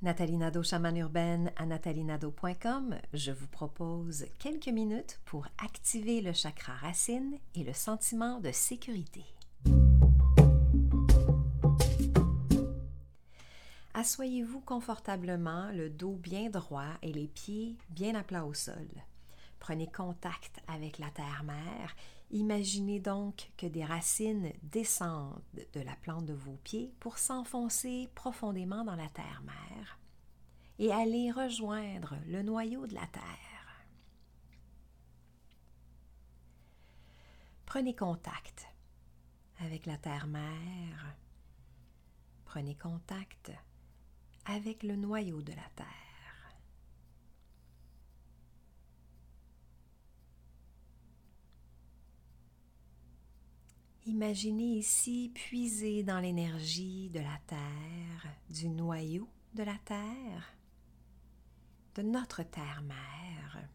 Nathalie Nadeau, chamane urbaine à nathalienado.com, je vous propose quelques minutes pour activer le chakra racine et le sentiment de sécurité. Assoyez-vous confortablement, le dos bien droit et les pieds bien à plat au sol. Prenez contact avec la terre-mère. Imaginez donc que des racines descendent de la plante de vos pieds pour s'enfoncer profondément dans la terre-mère et aller rejoindre le noyau de la terre. Prenez contact avec la terre-mère. Prenez contact avec le noyau de la terre. Imaginez ici puiser dans l'énergie de la Terre, du noyau de la Terre, de notre Terre-Mère,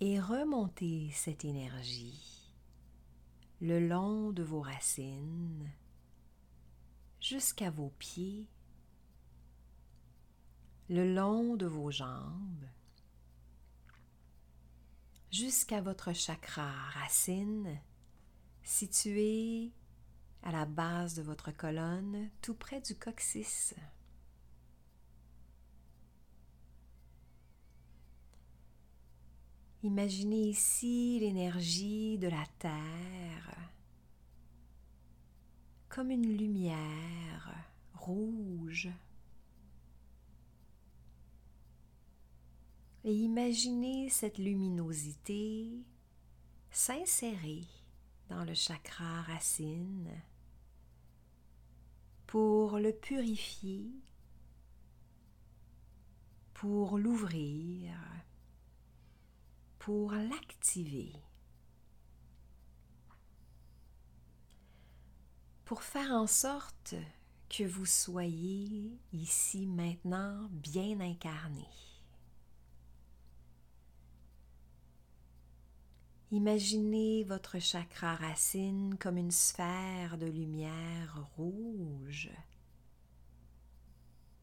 et remonter cette énergie le long de vos racines jusqu'à vos pieds, le long de vos jambes, jusqu'à votre chakra racine situé à la base de votre colonne, tout près du coccyx. Imaginez ici l'énergie de la Terre comme une lumière rouge et imaginez cette luminosité s'insérer dans le chakra racine pour le purifier, pour l'ouvrir, pour l'activer, pour faire en sorte que vous soyez ici maintenant bien incarné. Imaginez votre chakra racine comme une sphère de lumière rouge,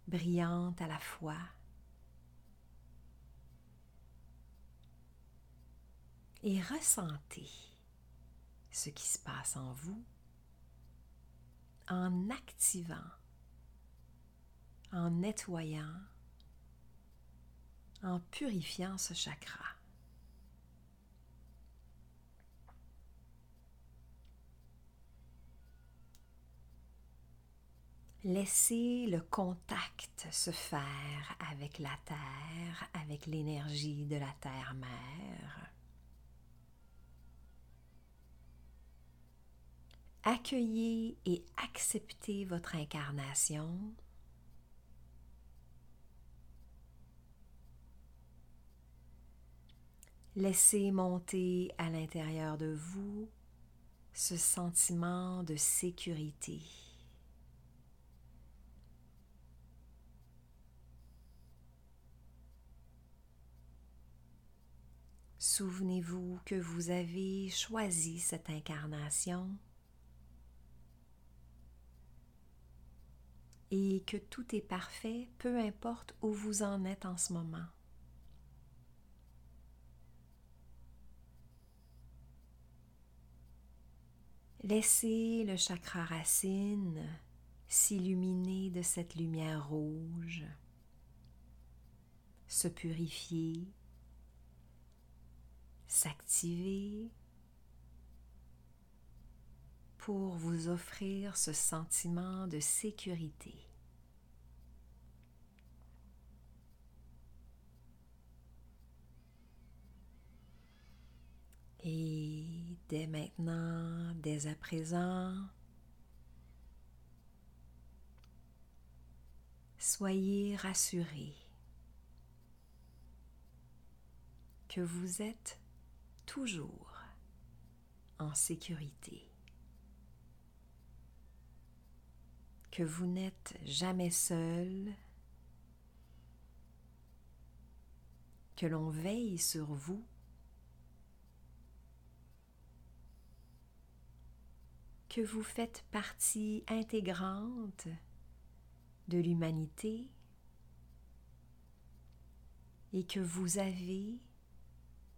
brillante à la fois. Et ressentez ce qui se passe en vous en activant, en nettoyant, en purifiant ce chakra. Laissez le contact se faire avec la terre, avec l'énergie de la terre-mère. Accueillez et acceptez votre incarnation. Laissez monter à l'intérieur de vous ce sentiment de sécurité. Souvenez-vous que vous avez choisi cette incarnation et que tout est parfait, peu importe où vous en êtes en ce moment. Laissez le chakra racine s'illuminer de cette lumière rouge, se purifier pour vous offrir ce sentiment de sécurité. Et dès maintenant, dès à présent, soyez rassurés que vous êtes toujours en sécurité, que vous n'êtes jamais seul, que l'on veille sur vous, que vous faites partie intégrante de l'humanité. Et que vous avez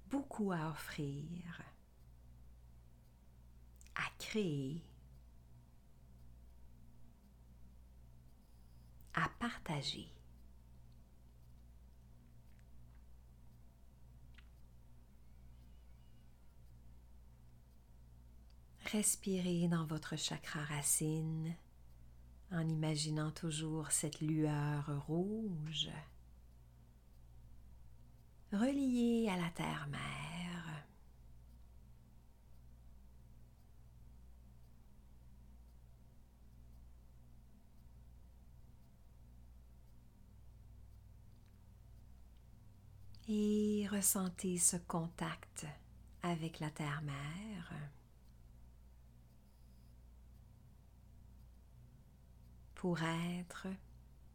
beaucoup à offrir, à créer, à partager. Respirez dans votre chakra racine en imaginant toujours cette lueur rouge reliée à la terre-mère. Et ressentez ce contact avec la terre-mère. pour être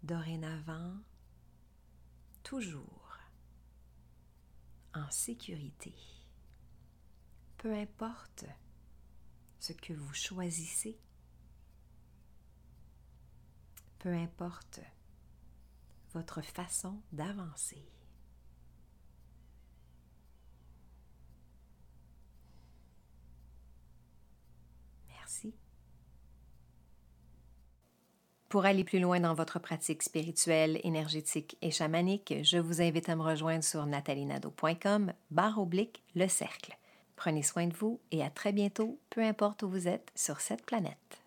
dorénavant toujours en sécurité. Peu importe ce que vous choisissez, peu importe votre façon d'avancer. Merci. Pour aller plus loin dans votre pratique spirituelle, énergétique et chamanique, je vous invite à me rejoindre sur natalinado.com barre oblique le cercle. Prenez soin de vous et à très bientôt, peu importe où vous êtes sur cette planète.